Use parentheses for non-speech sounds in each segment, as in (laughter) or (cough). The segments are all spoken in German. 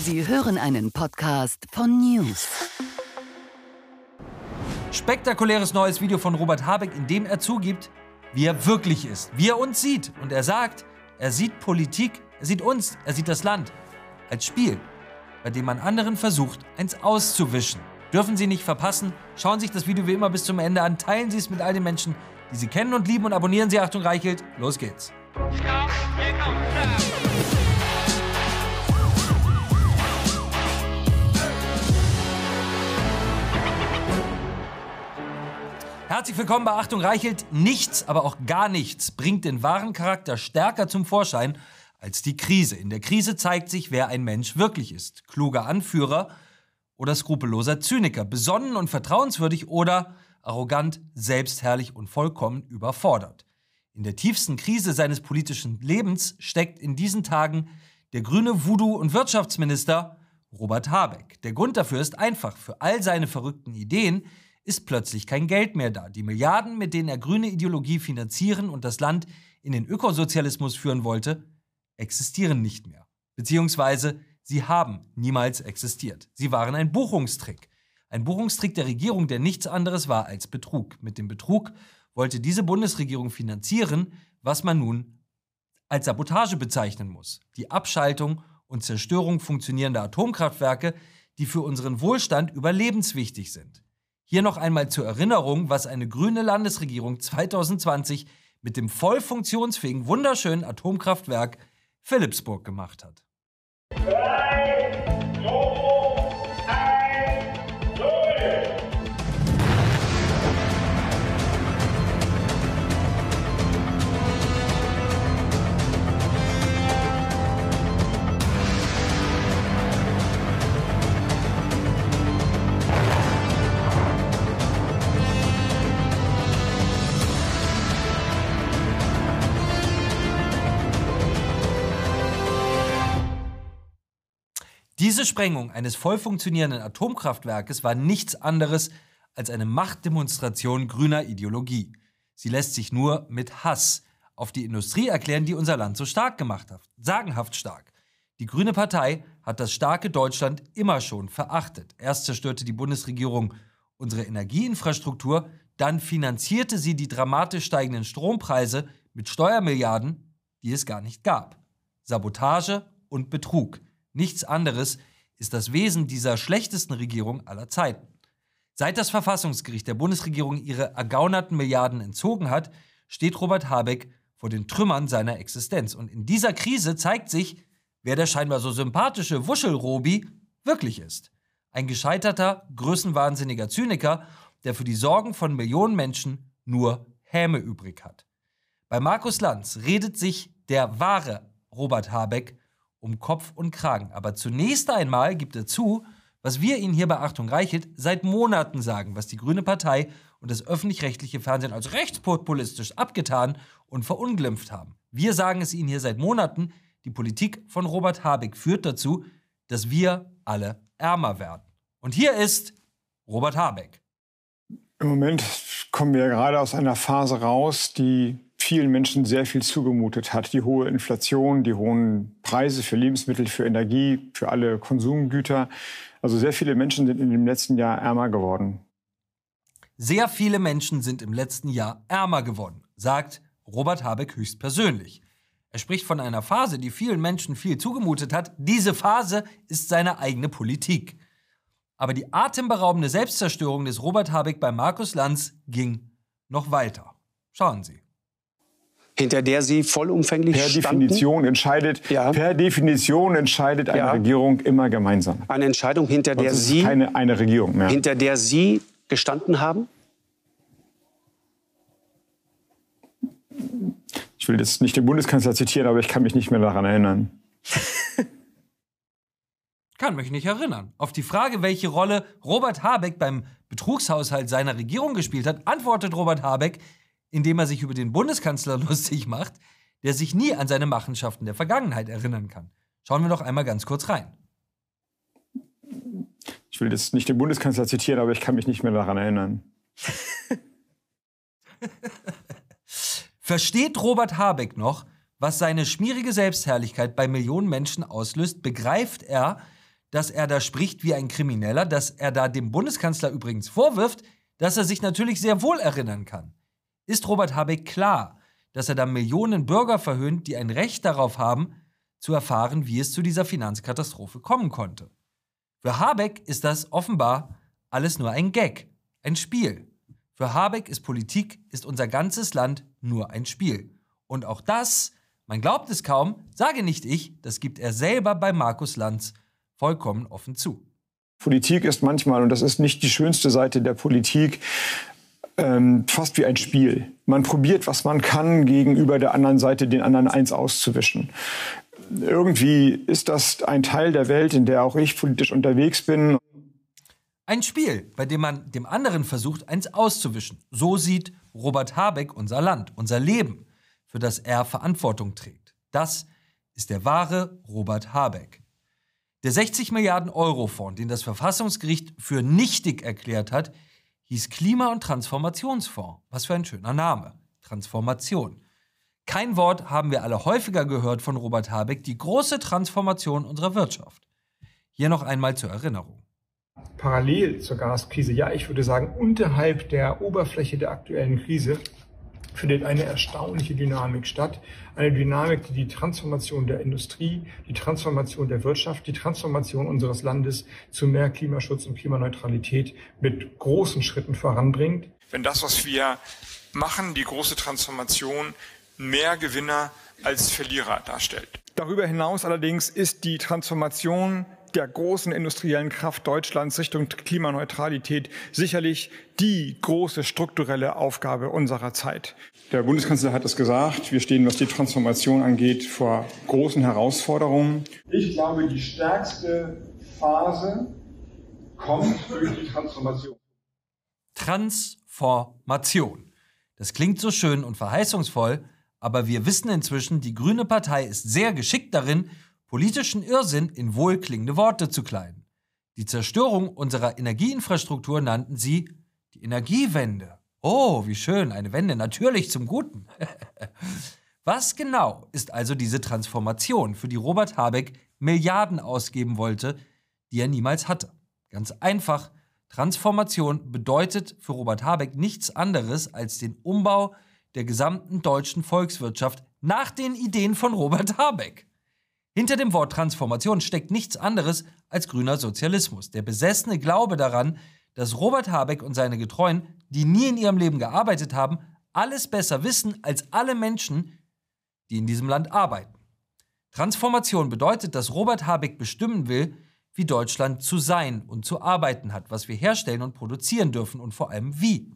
Sie hören einen Podcast von News. Spektakuläres neues Video von Robert Habeck, in dem er zugibt, wie er wirklich ist, wie er uns sieht. Und er sagt, er sieht Politik, er sieht uns, er sieht das Land als Spiel, bei dem man anderen versucht, eins auszuwischen. Dürfen Sie nicht verpassen. Schauen Sie sich das Video wie immer bis zum Ende an, teilen Sie es mit all den Menschen, die Sie kennen und lieben und abonnieren Sie Achtung Reichelt. Los geht's. Herzlich willkommen bei Achtung Reichelt. Nichts, aber auch gar nichts bringt den wahren Charakter stärker zum Vorschein als die Krise. In der Krise zeigt sich, wer ein Mensch wirklich ist. Kluger Anführer oder skrupelloser Zyniker, besonnen und vertrauenswürdig oder arrogant, selbstherrlich und vollkommen überfordert. In der tiefsten Krise seines politischen Lebens steckt in diesen Tagen der grüne Voodoo- und Wirtschaftsminister Robert Habeck. Der Grund dafür ist einfach. Für all seine verrückten Ideen ist plötzlich kein Geld mehr da. Die Milliarden, mit denen er grüne Ideologie finanzieren und das Land in den Ökosozialismus führen wollte, existieren nicht mehr. Beziehungsweise sie haben niemals existiert. Sie waren ein Buchungstrick. Ein Buchungstrick der Regierung, der nichts anderes war als Betrug. Mit dem Betrug wollte diese Bundesregierung finanzieren, was man nun als Sabotage bezeichnen muss. Die Abschaltung und Zerstörung funktionierender Atomkraftwerke, die für unseren Wohlstand überlebenswichtig sind. Hier noch einmal zur Erinnerung, was eine grüne Landesregierung 2020 mit dem voll funktionsfähigen, wunderschönen Atomkraftwerk Philipsburg gemacht hat. Diese Sprengung eines voll funktionierenden Atomkraftwerkes war nichts anderes als eine Machtdemonstration grüner Ideologie. Sie lässt sich nur mit Hass auf die Industrie erklären, die unser Land so stark gemacht hat. Sagenhaft stark. Die Grüne Partei hat das starke Deutschland immer schon verachtet. Erst zerstörte die Bundesregierung unsere Energieinfrastruktur, dann finanzierte sie die dramatisch steigenden Strompreise mit Steuermilliarden, die es gar nicht gab. Sabotage und Betrug. Nichts anderes ist das Wesen dieser schlechtesten Regierung aller Zeiten. Seit das Verfassungsgericht der Bundesregierung ihre ergaunerten Milliarden entzogen hat, steht Robert Habeck vor den Trümmern seiner Existenz. Und in dieser Krise zeigt sich, wer der scheinbar so sympathische Wuschelrobi wirklich ist. Ein gescheiterter, größenwahnsinniger Zyniker, der für die Sorgen von Millionen Menschen nur Häme übrig hat. Bei Markus Lanz redet sich der wahre Robert Habeck um Kopf und Kragen. Aber zunächst einmal gibt er zu, was wir Ihnen hier bei Achtung Reichelt seit Monaten sagen, was die Grüne Partei und das öffentlich-rechtliche Fernsehen als rechtspopulistisch abgetan und verunglimpft haben. Wir sagen es Ihnen hier seit Monaten, die Politik von Robert Habeck führt dazu, dass wir alle ärmer werden. Und hier ist Robert Habeck. Im Moment kommen wir gerade aus einer Phase raus, die vielen Menschen sehr viel zugemutet hat. Die hohe Inflation, die hohen Preise für Lebensmittel, für Energie, für alle Konsumgüter. Also sehr viele Menschen sind in dem letzten Jahr ärmer geworden. Sehr viele Menschen sind im letzten Jahr ärmer geworden, sagt Robert Habeck höchstpersönlich. Er spricht von einer Phase, die vielen Menschen viel zugemutet hat. Diese Phase ist seine eigene Politik. Aber die atemberaubende Selbstzerstörung des Robert Habeck bei Markus Lanz ging noch weiter. Schauen Sie hinter der Sie vollumfänglich per standen? Definition entscheidet ja. per Definition entscheidet eine ja. Regierung immer gemeinsam. Eine Entscheidung, hinter der ist Sie keine eine Regierung mehr. hinter der Sie gestanden haben? Ich will jetzt nicht den Bundeskanzler zitieren, aber ich kann mich nicht mehr daran erinnern. (laughs) kann mich nicht erinnern. Auf die Frage, welche Rolle Robert Habeck beim Betrugshaushalt seiner Regierung gespielt hat, antwortet Robert Habeck, indem er sich über den Bundeskanzler (laughs) lustig macht, der sich nie an seine Machenschaften der Vergangenheit erinnern kann. Schauen wir doch einmal ganz kurz rein. Ich will jetzt nicht den Bundeskanzler zitieren, aber ich kann mich nicht mehr daran erinnern. (laughs) Versteht Robert Habeck noch, was seine schmierige Selbstherrlichkeit bei Millionen Menschen auslöst? Begreift er, dass er da spricht wie ein Krimineller, dass er da dem Bundeskanzler übrigens vorwirft, dass er sich natürlich sehr wohl erinnern kann. Ist Robert Habeck klar, dass er da Millionen Bürger verhöhnt, die ein Recht darauf haben, zu erfahren, wie es zu dieser Finanzkatastrophe kommen konnte? Für Habeck ist das offenbar alles nur ein Gag, ein Spiel. Für Habeck ist Politik, ist unser ganzes Land nur ein Spiel. Und auch das, man glaubt es kaum, sage nicht ich, das gibt er selber bei Markus Lanz vollkommen offen zu. Politik ist manchmal, und das ist nicht die schönste Seite der Politik, ähm, fast wie ein Spiel. Man probiert, was man kann, gegenüber der anderen Seite den anderen eins auszuwischen. Irgendwie ist das ein Teil der Welt, in der auch ich politisch unterwegs bin. Ein Spiel, bei dem man dem anderen versucht, eins auszuwischen. So sieht Robert Habeck unser Land, unser Leben, für das er Verantwortung trägt. Das ist der wahre Robert Habeck. Der 60 Milliarden Euro Fonds, den das Verfassungsgericht für nichtig erklärt hat, hieß Klima- und Transformationsfonds. Was für ein schöner Name. Transformation. Kein Wort haben wir alle häufiger gehört von Robert Habeck, die große Transformation unserer Wirtschaft. Hier noch einmal zur Erinnerung. Parallel zur Gaskrise, ja, ich würde sagen, unterhalb der Oberfläche der aktuellen Krise findet eine erstaunliche Dynamik statt. Eine Dynamik, die die Transformation der Industrie, die Transformation der Wirtschaft, die Transformation unseres Landes zu mehr Klimaschutz und Klimaneutralität mit großen Schritten voranbringt. Wenn das, was wir machen, die große Transformation, mehr Gewinner als Verlierer darstellt. Darüber hinaus allerdings ist die Transformation der großen industriellen Kraft Deutschlands Richtung Klimaneutralität sicherlich die große strukturelle Aufgabe unserer Zeit. Der Bundeskanzler hat es gesagt, wir stehen, was die Transformation angeht, vor großen Herausforderungen. Ich glaube, die stärkste Phase kommt durch die Transformation. Transformation. Das klingt so schön und verheißungsvoll, aber wir wissen inzwischen, die Grüne Partei ist sehr geschickt darin, politischen Irrsinn in wohlklingende Worte zu kleiden. Die Zerstörung unserer Energieinfrastruktur nannten sie die Energiewende. Oh, wie schön, eine Wende, natürlich zum Guten. (laughs) Was genau ist also diese Transformation, für die Robert Habeck Milliarden ausgeben wollte, die er niemals hatte? Ganz einfach, Transformation bedeutet für Robert Habeck nichts anderes als den Umbau der gesamten deutschen Volkswirtschaft nach den Ideen von Robert Habeck. Hinter dem Wort Transformation steckt nichts anderes als grüner Sozialismus, der besessene Glaube daran, dass Robert Habeck und seine Getreuen, die nie in ihrem Leben gearbeitet haben, alles besser wissen als alle Menschen, die in diesem Land arbeiten. Transformation bedeutet, dass Robert Habeck bestimmen will, wie Deutschland zu sein und zu arbeiten hat, was wir herstellen und produzieren dürfen und vor allem wie.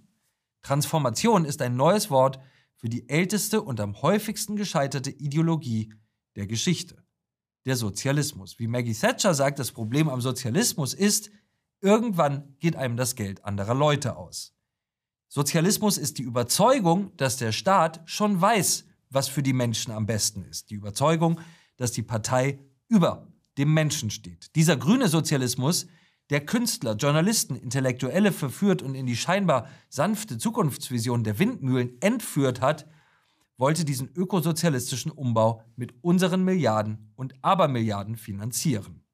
Transformation ist ein neues Wort für die älteste und am häufigsten gescheiterte Ideologie der Geschichte der Sozialismus. Wie Maggie Thatcher sagt, das Problem am Sozialismus ist, irgendwann geht einem das Geld anderer Leute aus. Sozialismus ist die Überzeugung, dass der Staat schon weiß, was für die Menschen am besten ist. Die Überzeugung, dass die Partei über dem Menschen steht. Dieser grüne Sozialismus, der Künstler, Journalisten, Intellektuelle verführt und in die scheinbar sanfte Zukunftsvision der Windmühlen entführt hat, wollte diesen ökosozialistischen Umbau mit unseren Milliarden und Abermilliarden finanzieren.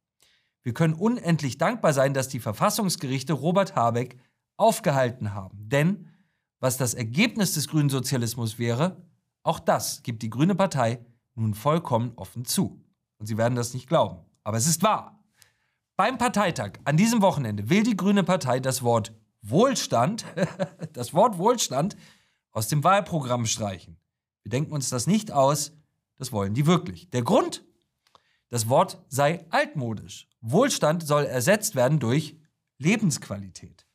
Wir können unendlich dankbar sein, dass die Verfassungsgerichte Robert Habeck aufgehalten haben. Denn was das Ergebnis des grünen Sozialismus wäre, auch das gibt die Grüne Partei nun vollkommen offen zu. Und Sie werden das nicht glauben. Aber es ist wahr. Beim Parteitag an diesem Wochenende will die Grüne Partei das Wort Wohlstand, (laughs) das Wort Wohlstand aus dem Wahlprogramm streichen. Wir denken uns das nicht aus, das wollen die wirklich. Der Grund? Das Wort sei altmodisch. Wohlstand soll ersetzt werden durch Lebensqualität.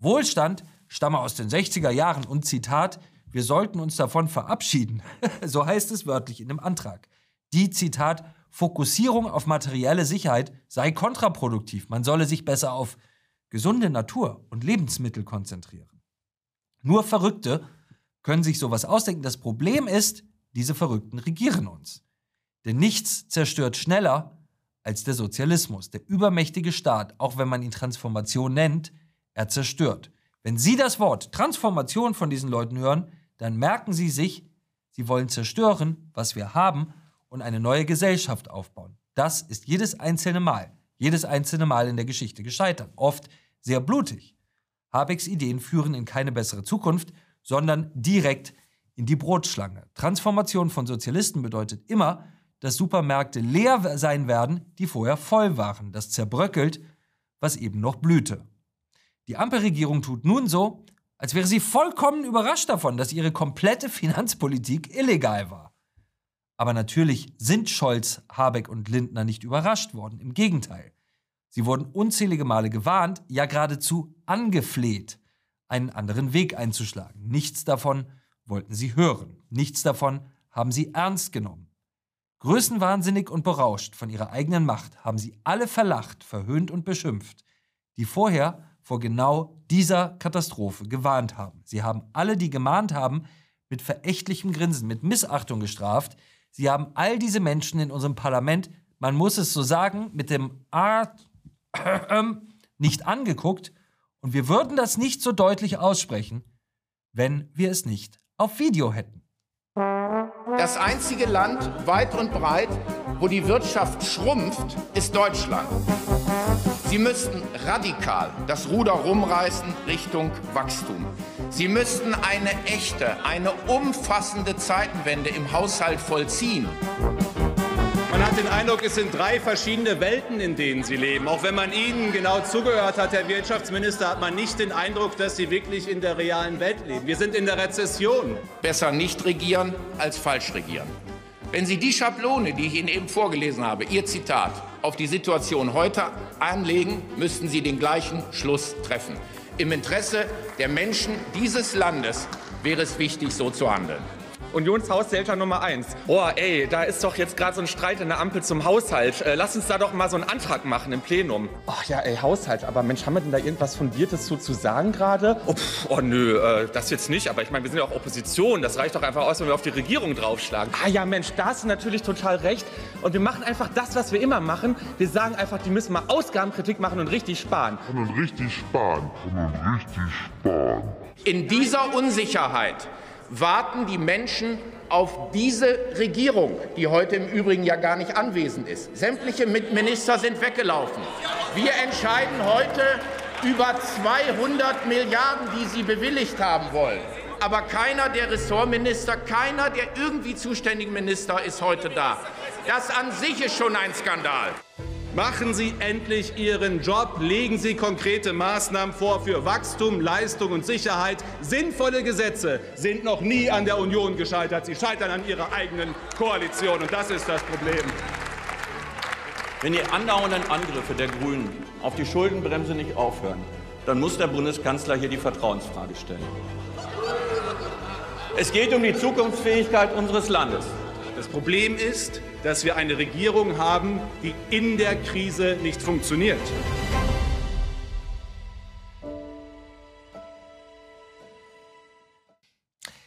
Wohlstand stamme aus den 60er Jahren und Zitat, wir sollten uns davon verabschieden. (laughs) so heißt es wörtlich in dem Antrag. Die Zitat Fokussierung auf materielle Sicherheit sei kontraproduktiv. Man solle sich besser auf gesunde Natur und Lebensmittel konzentrieren. Nur Verrückte können sich sowas ausdenken. Das Problem ist, diese Verrückten regieren uns. Denn nichts zerstört schneller als der Sozialismus. Der übermächtige Staat, auch wenn man ihn Transformation nennt, er zerstört. Wenn Sie das Wort Transformation von diesen Leuten hören, dann merken Sie sich, Sie wollen zerstören, was wir haben und eine neue Gesellschaft aufbauen. Das ist jedes einzelne Mal, jedes einzelne Mal in der Geschichte gescheitert, oft sehr blutig. Habecks Ideen führen in keine bessere Zukunft, sondern direkt in die Brotschlange. Transformation von Sozialisten bedeutet immer, dass Supermärkte leer sein werden, die vorher voll waren. Das zerbröckelt, was eben noch blühte. Die Ampelregierung tut nun so, als wäre sie vollkommen überrascht davon, dass ihre komplette Finanzpolitik illegal war. Aber natürlich sind Scholz, Habeck und Lindner nicht überrascht worden. Im Gegenteil. Sie wurden unzählige Male gewarnt, ja geradezu angefleht, einen anderen Weg einzuschlagen. Nichts davon wollten sie hören. Nichts davon haben sie ernst genommen. Größenwahnsinnig und berauscht von ihrer eigenen Macht haben sie alle verlacht, verhöhnt und beschimpft, die vorher vor genau dieser Katastrophe gewarnt haben. Sie haben alle, die gemahnt haben, mit verächtlichem Grinsen, mit Missachtung gestraft. Sie haben all diese Menschen in unserem Parlament, man muss es so sagen, mit dem Art (coughs) nicht angeguckt und wir würden das nicht so deutlich aussprechen, wenn wir es nicht auf Video hätten. Das einzige Land weit und breit, wo die Wirtschaft schrumpft, ist Deutschland. Sie müssten radikal das Ruder rumreißen Richtung Wachstum. Sie müssten eine echte, eine umfassende Zeitenwende im Haushalt vollziehen. Man hat den Eindruck, es sind drei verschiedene Welten, in denen Sie leben. Auch wenn man Ihnen genau zugehört hat, Herr Wirtschaftsminister, hat man nicht den Eindruck, dass Sie wirklich in der realen Welt leben. Wir sind in der Rezession. Besser nicht regieren als falsch regieren. Wenn Sie die Schablone, die ich Ihnen eben vorgelesen habe, Ihr Zitat, auf die Situation heute anlegen, müssten Sie den gleichen Schluss treffen. Im Interesse der Menschen dieses Landes wäre es wichtig, so zu handeln. Unionshaushälter Nummer eins. Boah, ey, da ist doch jetzt gerade so ein Streit in der Ampel zum Haushalt. Äh, lass uns da doch mal so einen Antrag machen im Plenum. Ach ja, ey, Haushalt. Aber Mensch, haben wir denn da irgendwas Fundiertes zu, zu sagen gerade? Oh, oh, nö, äh, das jetzt nicht. Aber ich meine, wir sind ja auch Opposition. Das reicht doch einfach aus, wenn wir auf die Regierung draufschlagen. Ah ja, Mensch, da hast du natürlich total recht. Und wir machen einfach das, was wir immer machen. Wir sagen einfach, die müssen mal Ausgabenkritik machen und richtig sparen. Und richtig sparen. Und richtig sparen. In dieser Unsicherheit warten die Menschen auf diese Regierung, die heute im Übrigen ja gar nicht anwesend ist. Sämtliche Minister sind weggelaufen. Wir entscheiden heute über 200 Milliarden, die sie bewilligt haben wollen. Aber keiner der Ressortminister, keiner der irgendwie zuständigen Minister ist heute da. Das an sich ist schon ein Skandal. Machen Sie endlich Ihren Job, legen Sie konkrete Maßnahmen vor für Wachstum, Leistung und Sicherheit. Sinnvolle Gesetze sind noch nie an der Union gescheitert. Sie scheitern an Ihrer eigenen Koalition, und das ist das Problem. Wenn die andauernden Angriffe der Grünen auf die Schuldenbremse nicht aufhören, dann muss der Bundeskanzler hier die Vertrauensfrage stellen. Es geht um die Zukunftsfähigkeit unseres Landes. Das Problem ist, dass wir eine Regierung haben, die in der Krise nicht funktioniert.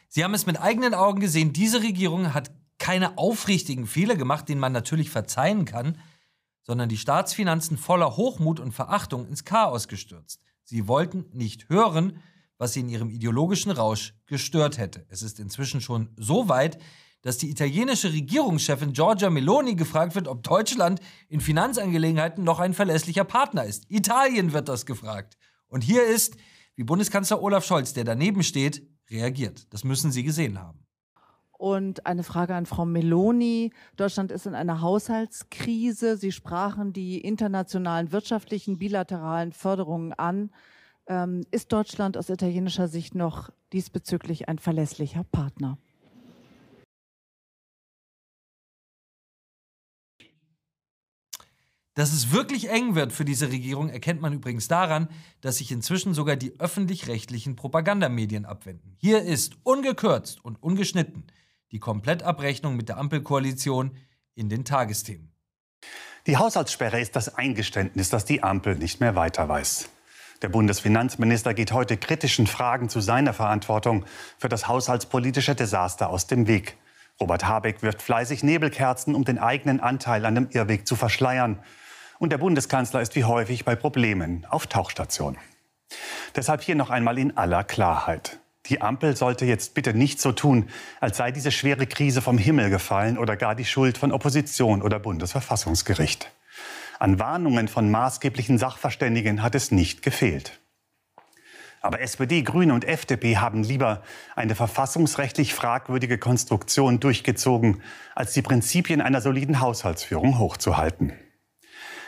Sie haben es mit eigenen Augen gesehen, diese Regierung hat keine aufrichtigen Fehler gemacht, denen man natürlich verzeihen kann, sondern die Staatsfinanzen voller Hochmut und Verachtung ins Chaos gestürzt. Sie wollten nicht hören, was sie in ihrem ideologischen Rausch gestört hätte. Es ist inzwischen schon so weit, dass die italienische Regierungschefin Giorgia Meloni gefragt wird, ob Deutschland in Finanzangelegenheiten noch ein verlässlicher Partner ist. Italien wird das gefragt. Und hier ist, wie Bundeskanzler Olaf Scholz, der daneben steht, reagiert. Das müssen Sie gesehen haben. Und eine Frage an Frau Meloni. Deutschland ist in einer Haushaltskrise. Sie sprachen die internationalen wirtschaftlichen bilateralen Förderungen an. Ähm, ist Deutschland aus italienischer Sicht noch diesbezüglich ein verlässlicher Partner? Dass es wirklich eng wird für diese Regierung, erkennt man übrigens daran, dass sich inzwischen sogar die öffentlich-rechtlichen Propagandamedien abwenden. Hier ist ungekürzt und ungeschnitten die Komplettabrechnung mit der Ampelkoalition in den Tagesthemen. Die Haushaltssperre ist das Eingeständnis, dass die Ampel nicht mehr weiter weiß. Der Bundesfinanzminister geht heute kritischen Fragen zu seiner Verantwortung für das haushaltspolitische Desaster aus dem Weg. Robert Habeck wirft fleißig Nebelkerzen, um den eigenen Anteil an dem Irrweg zu verschleiern. Und der Bundeskanzler ist wie häufig bei Problemen auf Tauchstation. Deshalb hier noch einmal in aller Klarheit. Die Ampel sollte jetzt bitte nicht so tun, als sei diese schwere Krise vom Himmel gefallen oder gar die Schuld von Opposition oder Bundesverfassungsgericht. An Warnungen von maßgeblichen Sachverständigen hat es nicht gefehlt. Aber SPD, Grüne und FDP haben lieber eine verfassungsrechtlich fragwürdige Konstruktion durchgezogen, als die Prinzipien einer soliden Haushaltsführung hochzuhalten.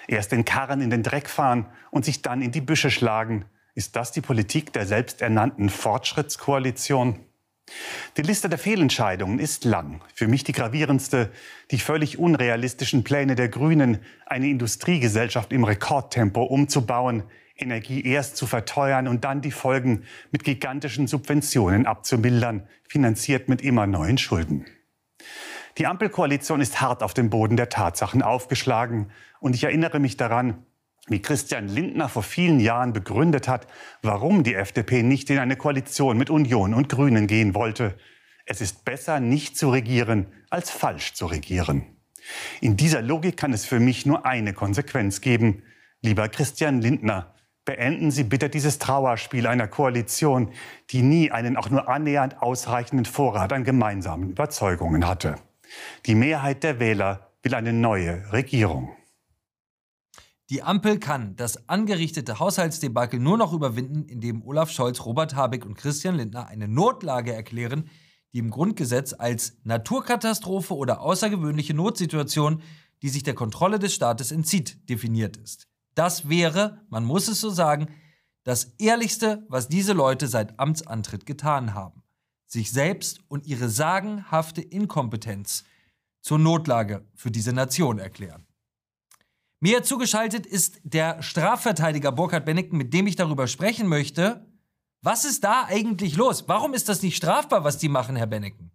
Erst den Karren in den Dreck fahren und sich dann in die Büsche schlagen. Ist das die Politik der selbsternannten Fortschrittskoalition? Die Liste der Fehlentscheidungen ist lang. Für mich die gravierendste, die völlig unrealistischen Pläne der Grünen, eine Industriegesellschaft im Rekordtempo umzubauen, Energie erst zu verteuern und dann die Folgen mit gigantischen Subventionen abzumildern, finanziert mit immer neuen Schulden. Die Ampelkoalition ist hart auf dem Boden der Tatsachen aufgeschlagen. Und ich erinnere mich daran, wie Christian Lindner vor vielen Jahren begründet hat, warum die FDP nicht in eine Koalition mit Union und Grünen gehen wollte. Es ist besser, nicht zu regieren, als falsch zu regieren. In dieser Logik kann es für mich nur eine Konsequenz geben. Lieber Christian Lindner, beenden Sie bitte dieses Trauerspiel einer Koalition, die nie einen auch nur annähernd ausreichenden Vorrat an gemeinsamen Überzeugungen hatte. Die Mehrheit der Wähler will eine neue Regierung. Die Ampel kann das angerichtete Haushaltsdebakel nur noch überwinden, indem Olaf Scholz, Robert Habeck und Christian Lindner eine Notlage erklären, die im Grundgesetz als Naturkatastrophe oder außergewöhnliche Notsituation, die sich der Kontrolle des Staates entzieht, definiert ist. Das wäre, man muss es so sagen, das Ehrlichste, was diese Leute seit Amtsantritt getan haben. Sich selbst und ihre sagenhafte Inkompetenz zur Notlage für diese Nation erklären. Mir zugeschaltet ist der Strafverteidiger Burkhard Bennigten, mit dem ich darüber sprechen möchte. Was ist da eigentlich los? Warum ist das nicht strafbar, was die machen, Herr Bennigten?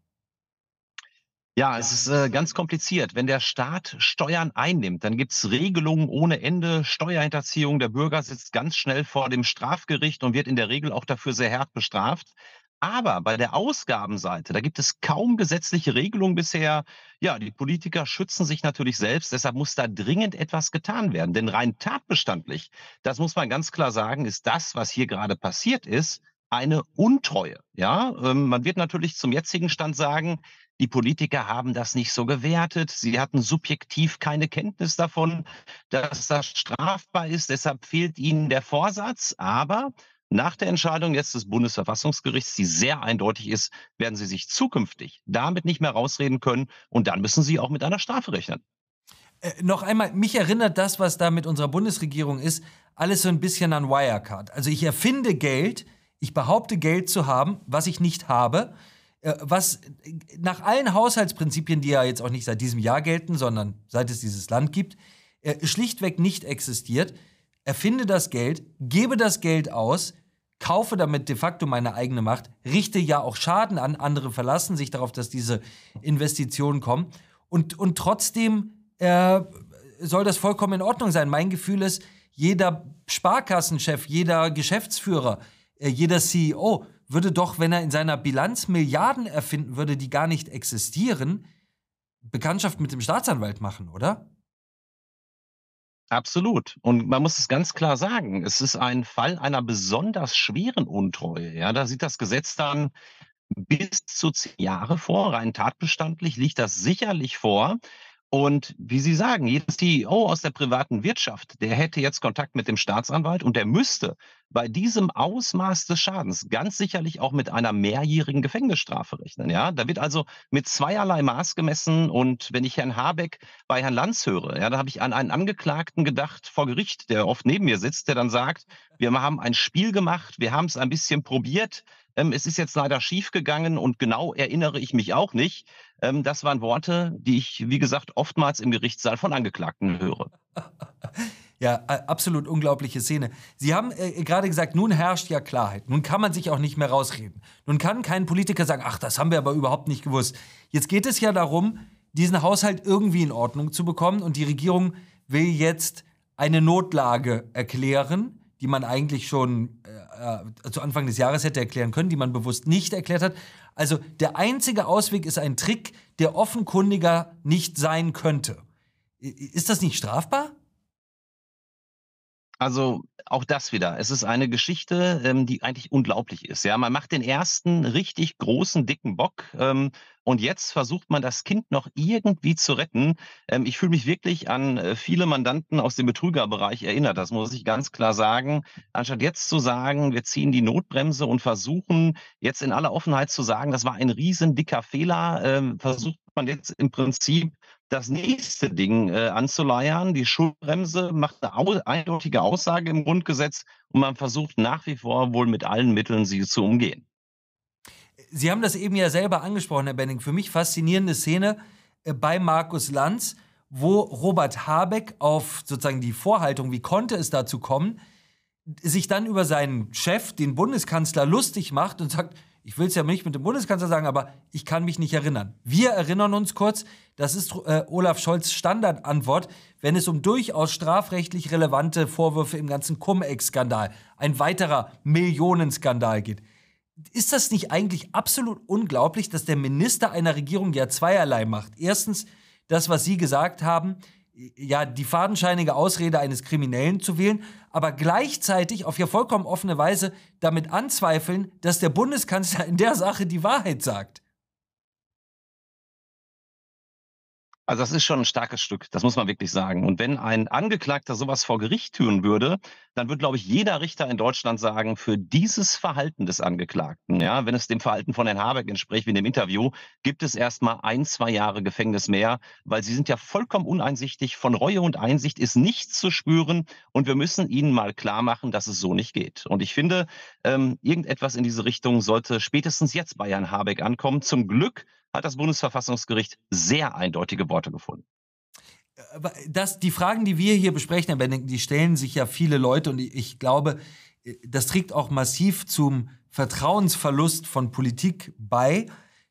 Ja, es ist äh, ganz kompliziert. Wenn der Staat Steuern einnimmt, dann gibt es Regelungen ohne Ende. Steuerhinterziehung, der Bürger sitzt ganz schnell vor dem Strafgericht und wird in der Regel auch dafür sehr hart bestraft. Aber bei der Ausgabenseite, da gibt es kaum gesetzliche Regelungen bisher. Ja, die Politiker schützen sich natürlich selbst. Deshalb muss da dringend etwas getan werden. Denn rein tatbestandlich, das muss man ganz klar sagen, ist das, was hier gerade passiert ist, eine Untreue. Ja, ähm, man wird natürlich zum jetzigen Stand sagen, die Politiker haben das nicht so gewertet. Sie hatten subjektiv keine Kenntnis davon, dass das strafbar ist. Deshalb fehlt ihnen der Vorsatz. Aber nach der Entscheidung jetzt des Bundesverfassungsgerichts, die sehr eindeutig ist, werden Sie sich zukünftig damit nicht mehr rausreden können und dann müssen Sie auch mit einer Strafe rechnen. Äh, noch einmal, mich erinnert das, was da mit unserer Bundesregierung ist, alles so ein bisschen an Wirecard. Also ich erfinde Geld, ich behaupte Geld zu haben, was ich nicht habe, äh, was nach allen Haushaltsprinzipien, die ja jetzt auch nicht seit diesem Jahr gelten, sondern seit es dieses Land gibt, äh, schlichtweg nicht existiert. Erfinde das Geld, gebe das Geld aus, kaufe damit de facto meine eigene Macht, richte ja auch Schaden an, andere verlassen sich darauf, dass diese Investitionen kommen. Und, und trotzdem äh, soll das vollkommen in Ordnung sein. Mein Gefühl ist, jeder Sparkassenchef, jeder Geschäftsführer, äh, jeder CEO würde doch, wenn er in seiner Bilanz Milliarden erfinden würde, die gar nicht existieren, Bekanntschaft mit dem Staatsanwalt machen, oder? Absolut. Und man muss es ganz klar sagen, es ist ein Fall einer besonders schweren Untreue. Ja, da sieht das Gesetz dann bis zu zehn Jahre vor. Rein tatbestandlich liegt das sicherlich vor. Und wie Sie sagen, jedes CEO aus der privaten Wirtschaft, der hätte jetzt Kontakt mit dem Staatsanwalt und der müsste bei diesem Ausmaß des Schadens ganz sicherlich auch mit einer mehrjährigen Gefängnisstrafe rechnen. Ja, da wird also mit zweierlei Maß gemessen. Und wenn ich Herrn Habeck bei Herrn Lanz höre, ja, da habe ich an einen Angeklagten gedacht vor Gericht, der oft neben mir sitzt, der dann sagt, wir haben ein Spiel gemacht, wir haben es ein bisschen probiert, ähm, es ist jetzt leider schiefgegangen und genau erinnere ich mich auch nicht. Ähm, das waren Worte, die ich, wie gesagt, oftmals im Gerichtssaal von Angeklagten höre. (laughs) Ja, absolut unglaubliche Szene. Sie haben äh, gerade gesagt, nun herrscht ja Klarheit. Nun kann man sich auch nicht mehr rausreden. Nun kann kein Politiker sagen, ach, das haben wir aber überhaupt nicht gewusst. Jetzt geht es ja darum, diesen Haushalt irgendwie in Ordnung zu bekommen und die Regierung will jetzt eine Notlage erklären, die man eigentlich schon äh, zu Anfang des Jahres hätte erklären können, die man bewusst nicht erklärt hat. Also der einzige Ausweg ist ein Trick, der offenkundiger nicht sein könnte. Ist das nicht strafbar? Also auch das wieder. Es ist eine Geschichte, ähm, die eigentlich unglaublich ist. Ja, man macht den ersten richtig großen, dicken Bock ähm, und jetzt versucht man das Kind noch irgendwie zu retten. Ähm, ich fühle mich wirklich an äh, viele Mandanten aus dem Betrügerbereich erinnert. Das muss ich ganz klar sagen. Anstatt jetzt zu sagen, wir ziehen die Notbremse und versuchen jetzt in aller Offenheit zu sagen, das war ein riesen dicker Fehler, ähm, versucht man jetzt im Prinzip das nächste Ding äh, anzuleiern. Die Schulbremse macht eine au eindeutige Aussage im Grundgesetz und man versucht nach wie vor wohl mit allen Mitteln, sie zu umgehen. Sie haben das eben ja selber angesprochen, Herr Benning. Für mich faszinierende Szene äh, bei Markus Lanz, wo Robert Habeck auf sozusagen die Vorhaltung, wie konnte es dazu kommen, sich dann über seinen Chef, den Bundeskanzler, lustig macht und sagt, ich will es ja nicht mit dem Bundeskanzler sagen, aber ich kann mich nicht erinnern. Wir erinnern uns kurz, das ist äh, Olaf Scholz Standardantwort, wenn es um durchaus strafrechtlich relevante Vorwürfe im ganzen Cum-Ex-Skandal, ein weiterer Millionenskandal geht. Ist das nicht eigentlich absolut unglaublich, dass der Minister einer Regierung ja zweierlei macht? Erstens, das, was Sie gesagt haben, ja, die fadenscheinige Ausrede eines Kriminellen zu wählen, aber gleichzeitig auf ja vollkommen offene Weise damit anzweifeln, dass der Bundeskanzler in der Sache die Wahrheit sagt. Also das ist schon ein starkes Stück, das muss man wirklich sagen. Und wenn ein Angeklagter sowas vor Gericht tun würde, dann würde, glaube ich, jeder Richter in Deutschland sagen, für dieses Verhalten des Angeklagten, ja, wenn es dem Verhalten von Herrn Habeck entspricht, wie in dem Interview, gibt es erstmal ein, zwei Jahre Gefängnis mehr, weil sie sind ja vollkommen uneinsichtig. Von Reue und Einsicht ist nichts zu spüren und wir müssen ihnen mal klar machen, dass es so nicht geht. Und ich finde, ähm, irgendetwas in diese Richtung sollte spätestens jetzt bei Herrn Habeck ankommen. Zum Glück hat das Bundesverfassungsgericht sehr eindeutige Worte gefunden. Das, die Fragen, die wir hier besprechen, Herr Benning, die stellen sich ja viele Leute und ich glaube, das trägt auch massiv zum Vertrauensverlust von Politik bei,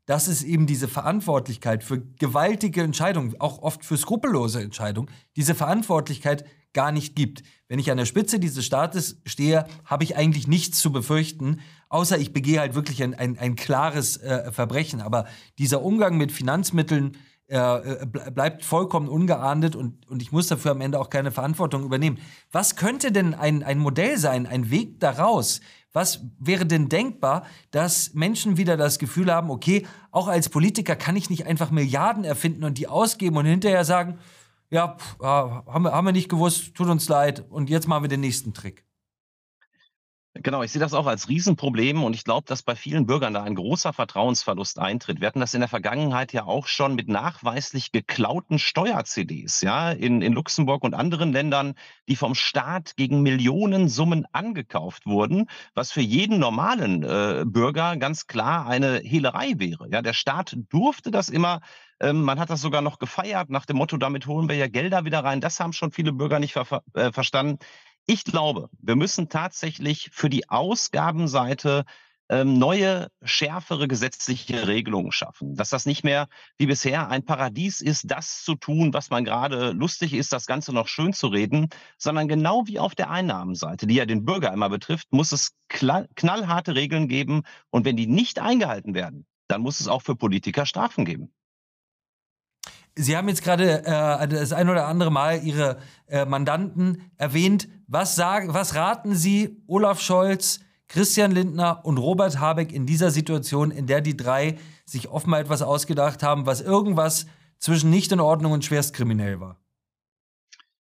dass es eben diese Verantwortlichkeit für gewaltige Entscheidungen, auch oft für skrupellose Entscheidungen, diese Verantwortlichkeit gar nicht gibt. Wenn ich an der Spitze dieses Staates stehe, habe ich eigentlich nichts zu befürchten, außer ich begehe halt wirklich ein, ein, ein klares äh, Verbrechen. Aber dieser Umgang mit Finanzmitteln äh, äh bleibt vollkommen ungeahndet und, und ich muss dafür am Ende auch keine Verantwortung übernehmen. Was könnte denn ein, ein Modell sein, ein Weg daraus? Was wäre denn denkbar, dass Menschen wieder das Gefühl haben, okay, auch als Politiker kann ich nicht einfach Milliarden erfinden und die ausgeben und hinterher sagen, ja, pff, haben, wir, haben wir nicht gewusst, tut uns leid und jetzt machen wir den nächsten Trick. Genau, ich sehe das auch als Riesenproblem und ich glaube, dass bei vielen Bürgern da ein großer Vertrauensverlust eintritt. Wir hatten das in der Vergangenheit ja auch schon mit nachweislich geklauten Steuer-CDs, ja, in, in Luxemburg und anderen Ländern, die vom Staat gegen Millionensummen angekauft wurden, was für jeden normalen äh, Bürger ganz klar eine Hehlerei wäre. Ja, der Staat durfte das immer ähm, man hat das sogar noch gefeiert nach dem Motto, damit holen wir ja Gelder wieder rein. Das haben schon viele Bürger nicht ver äh, verstanden. Ich glaube, wir müssen tatsächlich für die Ausgabenseite ähm, neue, schärfere gesetzliche Regelungen schaffen. Dass das nicht mehr wie bisher ein Paradies ist, das zu tun, was man gerade lustig ist, das Ganze noch schön zu reden, sondern genau wie auf der Einnahmenseite, die ja den Bürger immer betrifft, muss es knallharte Regeln geben. Und wenn die nicht eingehalten werden, dann muss es auch für Politiker Strafen geben. Sie haben jetzt gerade äh, das ein oder andere Mal Ihre äh, Mandanten erwähnt. Was, sagen, was raten Sie Olaf Scholz, Christian Lindner und Robert Habeck in dieser Situation, in der die drei sich offenbar etwas ausgedacht haben, was irgendwas zwischen nicht in Ordnung und schwerstkriminell war?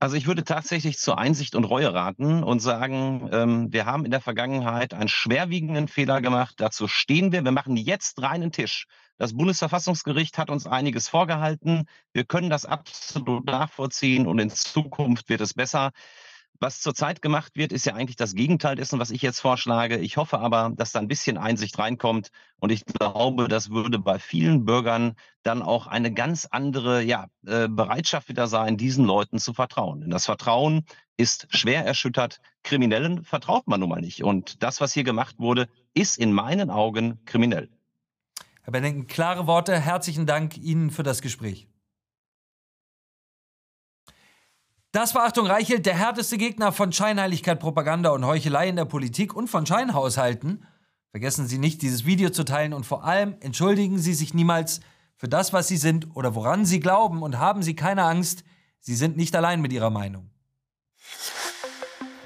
Also ich würde tatsächlich zur Einsicht und Reue raten und sagen, ähm, wir haben in der Vergangenheit einen schwerwiegenden Fehler gemacht. Dazu stehen wir. Wir machen jetzt reinen Tisch. Das Bundesverfassungsgericht hat uns einiges vorgehalten. Wir können das absolut nachvollziehen und in Zukunft wird es besser. Was zurzeit gemacht wird, ist ja eigentlich das Gegenteil dessen, was ich jetzt vorschlage. Ich hoffe aber, dass da ein bisschen Einsicht reinkommt. Und ich glaube, das würde bei vielen Bürgern dann auch eine ganz andere ja, äh, Bereitschaft wieder sein, diesen Leuten zu vertrauen. Denn das Vertrauen ist schwer erschüttert. Kriminellen vertraut man nun mal nicht. Und das, was hier gemacht wurde, ist in meinen Augen kriminell. Herr Benning, klare Worte. Herzlichen Dank Ihnen für das Gespräch. Das war Achtung Reichelt, der härteste Gegner von Scheinheiligkeit, Propaganda und Heuchelei in der Politik und von Scheinhaushalten. Vergessen Sie nicht, dieses Video zu teilen und vor allem entschuldigen Sie sich niemals für das, was Sie sind oder woran Sie glauben und haben Sie keine Angst, Sie sind nicht allein mit Ihrer Meinung.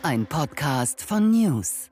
Ein Podcast von News.